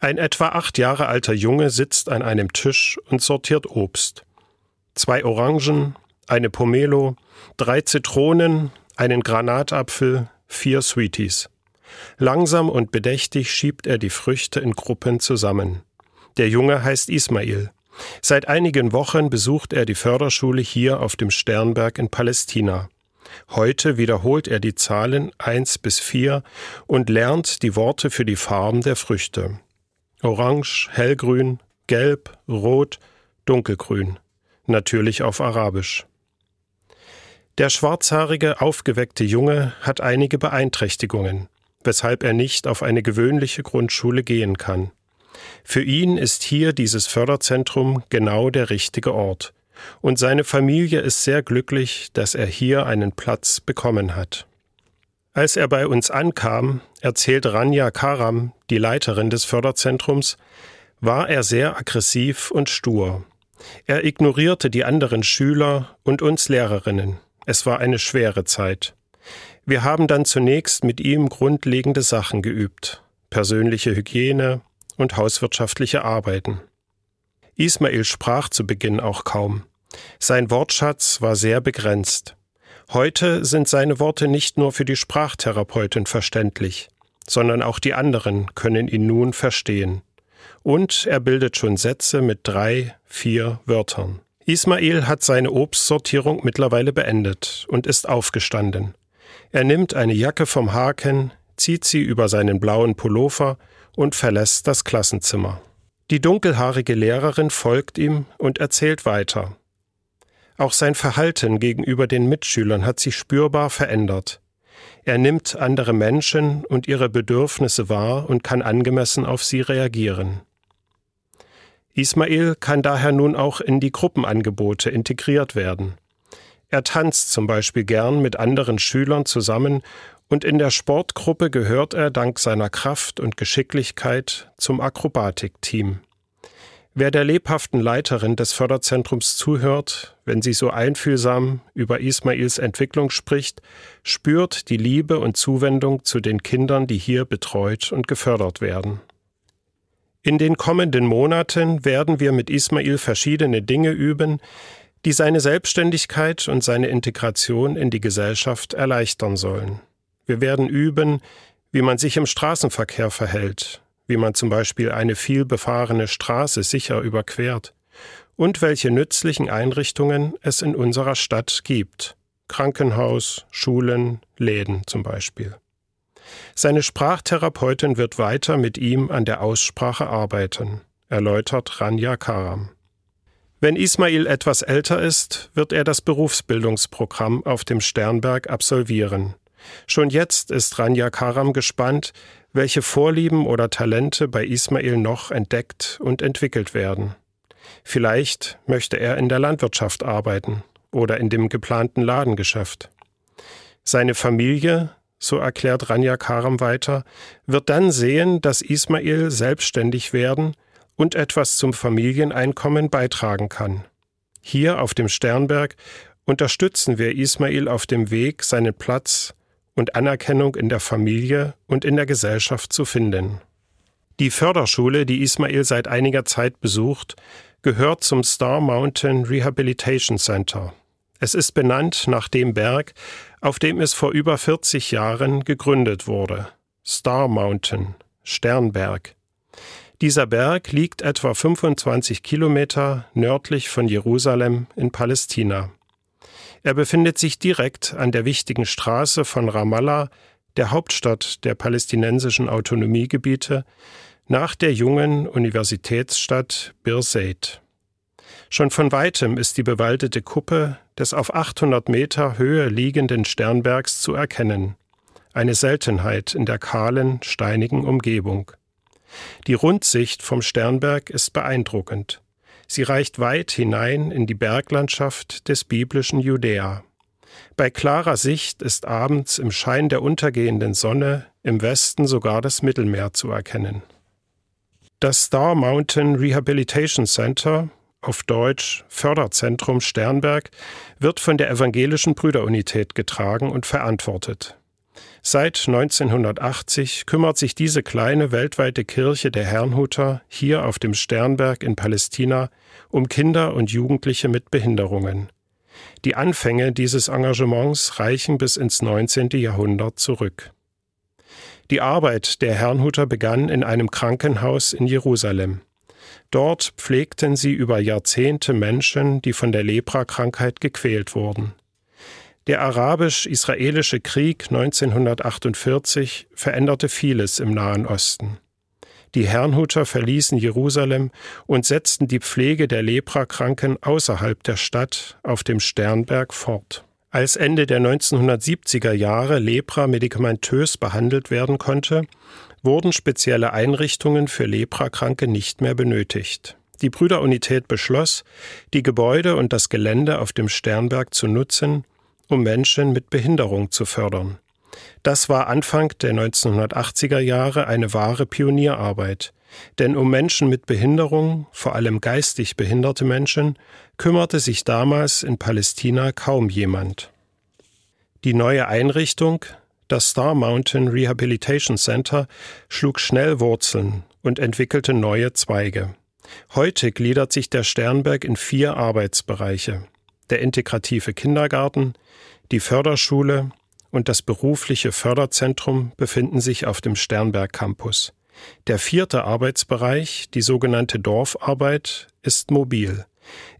Ein etwa acht Jahre alter Junge sitzt an einem Tisch und sortiert Obst. Zwei Orangen, eine Pomelo, drei Zitronen, einen Granatapfel, vier Sweeties. Langsam und bedächtig schiebt er die Früchte in Gruppen zusammen. Der Junge heißt Ismail. Seit einigen Wochen besucht er die Förderschule hier auf dem Sternberg in Palästina. Heute wiederholt er die Zahlen eins bis vier und lernt die Worte für die Farben der Früchte. Orange, hellgrün, gelb, rot, dunkelgrün. Natürlich auf Arabisch. Der schwarzhaarige, aufgeweckte Junge hat einige Beeinträchtigungen, weshalb er nicht auf eine gewöhnliche Grundschule gehen kann. Für ihn ist hier dieses Förderzentrum genau der richtige Ort. Und seine Familie ist sehr glücklich, dass er hier einen Platz bekommen hat. Als er bei uns ankam, erzählt Rania Karam, die Leiterin des Förderzentrums, war er sehr aggressiv und stur. Er ignorierte die anderen Schüler und uns Lehrerinnen. Es war eine schwere Zeit. Wir haben dann zunächst mit ihm grundlegende Sachen geübt. Persönliche Hygiene, und hauswirtschaftliche Arbeiten. Ismail sprach zu Beginn auch kaum. Sein Wortschatz war sehr begrenzt. Heute sind seine Worte nicht nur für die Sprachtherapeutin verständlich, sondern auch die anderen können ihn nun verstehen. Und er bildet schon Sätze mit drei, vier Wörtern. Ismail hat seine Obstsortierung mittlerweile beendet und ist aufgestanden. Er nimmt eine Jacke vom Haken, zieht sie über seinen blauen Pullover und verlässt das Klassenzimmer. Die dunkelhaarige Lehrerin folgt ihm und erzählt weiter. Auch sein Verhalten gegenüber den Mitschülern hat sich spürbar verändert. Er nimmt andere Menschen und ihre Bedürfnisse wahr und kann angemessen auf sie reagieren. Ismail kann daher nun auch in die Gruppenangebote integriert werden. Er tanzt zum Beispiel gern mit anderen Schülern zusammen und in der Sportgruppe gehört er dank seiner Kraft und Geschicklichkeit zum Akrobatikteam. Wer der lebhaften Leiterin des Förderzentrums zuhört, wenn sie so einfühlsam über Ismails Entwicklung spricht, spürt die Liebe und Zuwendung zu den Kindern, die hier betreut und gefördert werden. In den kommenden Monaten werden wir mit Ismail verschiedene Dinge üben, die seine Selbstständigkeit und seine Integration in die Gesellschaft erleichtern sollen. Wir werden üben, wie man sich im Straßenverkehr verhält, wie man zum Beispiel eine viel befahrene Straße sicher überquert und welche nützlichen Einrichtungen es in unserer Stadt gibt. Krankenhaus, Schulen, Läden zum Beispiel. Seine Sprachtherapeutin wird weiter mit ihm an der Aussprache arbeiten, erläutert Ranja Karam. Wenn Ismail etwas älter ist, wird er das Berufsbildungsprogramm auf dem Sternberg absolvieren Schon jetzt ist Ranja Karam gespannt, welche Vorlieben oder Talente bei Ismail noch entdeckt und entwickelt werden. Vielleicht möchte er in der Landwirtschaft arbeiten oder in dem geplanten Ladengeschäft. Seine Familie, so erklärt Ranja Karam weiter, wird dann sehen, dass Ismail selbstständig werden und etwas zum Familieneinkommen beitragen kann. Hier auf dem Sternberg unterstützen wir Ismail auf dem Weg, seinen Platz und Anerkennung in der Familie und in der Gesellschaft zu finden. Die Förderschule, die Ismail seit einiger Zeit besucht, gehört zum Star Mountain Rehabilitation Center. Es ist benannt nach dem Berg, auf dem es vor über 40 Jahren gegründet wurde. Star Mountain, Sternberg. Dieser Berg liegt etwa 25 Kilometer nördlich von Jerusalem in Palästina. Er befindet sich direkt an der wichtigen Straße von Ramallah, der Hauptstadt der palästinensischen Autonomiegebiete, nach der jungen Universitätsstadt Birzeit. Schon von weitem ist die bewaldete Kuppe des auf 800 Meter Höhe liegenden Sternbergs zu erkennen, eine Seltenheit in der kahlen, steinigen Umgebung. Die Rundsicht vom Sternberg ist beeindruckend. Sie reicht weit hinein in die Berglandschaft des biblischen Judäa. Bei klarer Sicht ist abends im Schein der untergehenden Sonne im Westen sogar das Mittelmeer zu erkennen. Das Star Mountain Rehabilitation Center, auf Deutsch Förderzentrum Sternberg, wird von der evangelischen Brüderunität getragen und verantwortet. Seit 1980 kümmert sich diese kleine weltweite Kirche der Herrnhuter hier auf dem Sternberg in Palästina um Kinder und Jugendliche mit Behinderungen. Die Anfänge dieses Engagements reichen bis ins 19. Jahrhundert zurück. Die Arbeit der Herrnhuter begann in einem Krankenhaus in Jerusalem. Dort pflegten sie über Jahrzehnte Menschen, die von der Leprakrankheit gequält wurden. Der arabisch-israelische Krieg 1948 veränderte vieles im Nahen Osten. Die Herrnhuter verließen Jerusalem und setzten die Pflege der Leprakranken außerhalb der Stadt auf dem Sternberg fort. Als Ende der 1970er Jahre Lepra medikamentös behandelt werden konnte, wurden spezielle Einrichtungen für Leprakranke nicht mehr benötigt. Die Brüderunität beschloss, die Gebäude und das Gelände auf dem Sternberg zu nutzen, um Menschen mit Behinderung zu fördern. Das war Anfang der 1980er Jahre eine wahre Pionierarbeit, denn um Menschen mit Behinderung, vor allem geistig behinderte Menschen, kümmerte sich damals in Palästina kaum jemand. Die neue Einrichtung, das Star Mountain Rehabilitation Center, schlug schnell Wurzeln und entwickelte neue Zweige. Heute gliedert sich der Sternberg in vier Arbeitsbereiche der integrative Kindergarten, die Förderschule und das berufliche Förderzentrum befinden sich auf dem Sternberg Campus. Der vierte Arbeitsbereich, die sogenannte Dorfarbeit, ist mobil.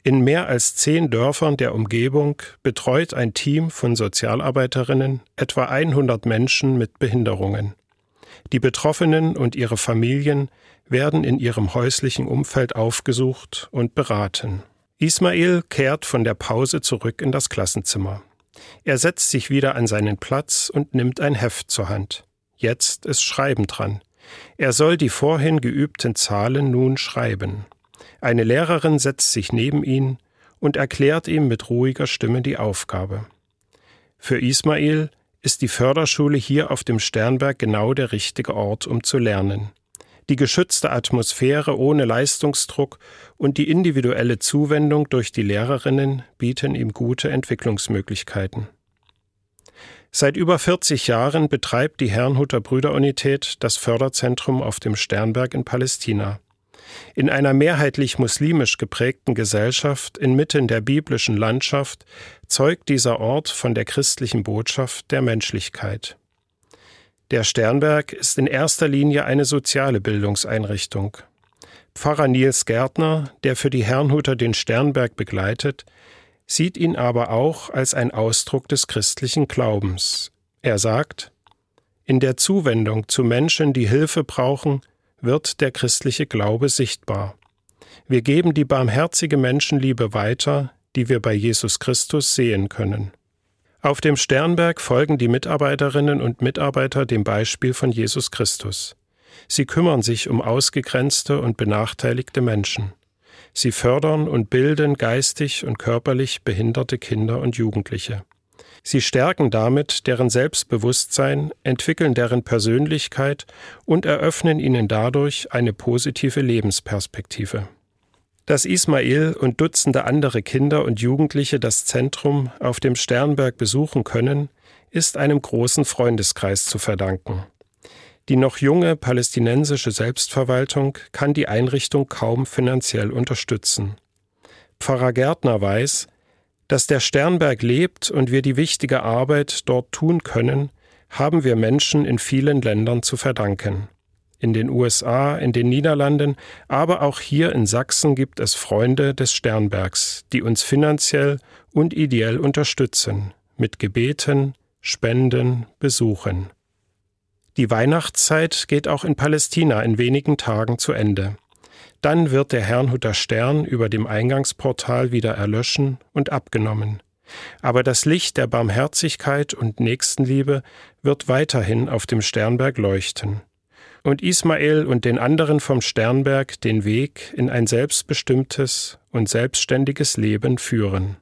In mehr als zehn Dörfern der Umgebung betreut ein Team von Sozialarbeiterinnen etwa 100 Menschen mit Behinderungen. Die Betroffenen und ihre Familien werden in ihrem häuslichen Umfeld aufgesucht und beraten. Ismail kehrt von der Pause zurück in das Klassenzimmer. Er setzt sich wieder an seinen Platz und nimmt ein Heft zur Hand. Jetzt ist Schreiben dran. Er soll die vorhin geübten Zahlen nun schreiben. Eine Lehrerin setzt sich neben ihn und erklärt ihm mit ruhiger Stimme die Aufgabe. Für Ismail ist die Förderschule hier auf dem Sternberg genau der richtige Ort, um zu lernen die geschützte Atmosphäre ohne Leistungsdruck und die individuelle Zuwendung durch die Lehrerinnen bieten ihm gute Entwicklungsmöglichkeiten. Seit über 40 Jahren betreibt die Herrnhuter Brüderunität das Förderzentrum auf dem Sternberg in Palästina. In einer mehrheitlich muslimisch geprägten Gesellschaft inmitten der biblischen Landschaft zeugt dieser Ort von der christlichen Botschaft der Menschlichkeit. Der Sternberg ist in erster Linie eine soziale Bildungseinrichtung. Pfarrer Nils Gärtner, der für die Herrnhuter den Sternberg begleitet, sieht ihn aber auch als ein Ausdruck des christlichen Glaubens. Er sagt, in der Zuwendung zu Menschen, die Hilfe brauchen, wird der christliche Glaube sichtbar. Wir geben die barmherzige Menschenliebe weiter, die wir bei Jesus Christus sehen können. Auf dem Sternberg folgen die Mitarbeiterinnen und Mitarbeiter dem Beispiel von Jesus Christus. Sie kümmern sich um ausgegrenzte und benachteiligte Menschen. Sie fördern und bilden geistig und körperlich behinderte Kinder und Jugendliche. Sie stärken damit deren Selbstbewusstsein, entwickeln deren Persönlichkeit und eröffnen ihnen dadurch eine positive Lebensperspektive. Dass Ismail und Dutzende andere Kinder und Jugendliche das Zentrum auf dem Sternberg besuchen können, ist einem großen Freundeskreis zu verdanken. Die noch junge palästinensische Selbstverwaltung kann die Einrichtung kaum finanziell unterstützen. Pfarrer Gärtner weiß, dass der Sternberg lebt und wir die wichtige Arbeit dort tun können, haben wir Menschen in vielen Ländern zu verdanken. In den USA, in den Niederlanden, aber auch hier in Sachsen gibt es Freunde des Sternbergs, die uns finanziell und ideell unterstützen, mit Gebeten, Spenden, Besuchen. Die Weihnachtszeit geht auch in Palästina in wenigen Tagen zu Ende. Dann wird der Herrnhuter Stern über dem Eingangsportal wieder erlöschen und abgenommen. Aber das Licht der Barmherzigkeit und Nächstenliebe wird weiterhin auf dem Sternberg leuchten und Ismael und den anderen vom Sternberg den Weg in ein selbstbestimmtes und selbstständiges Leben führen.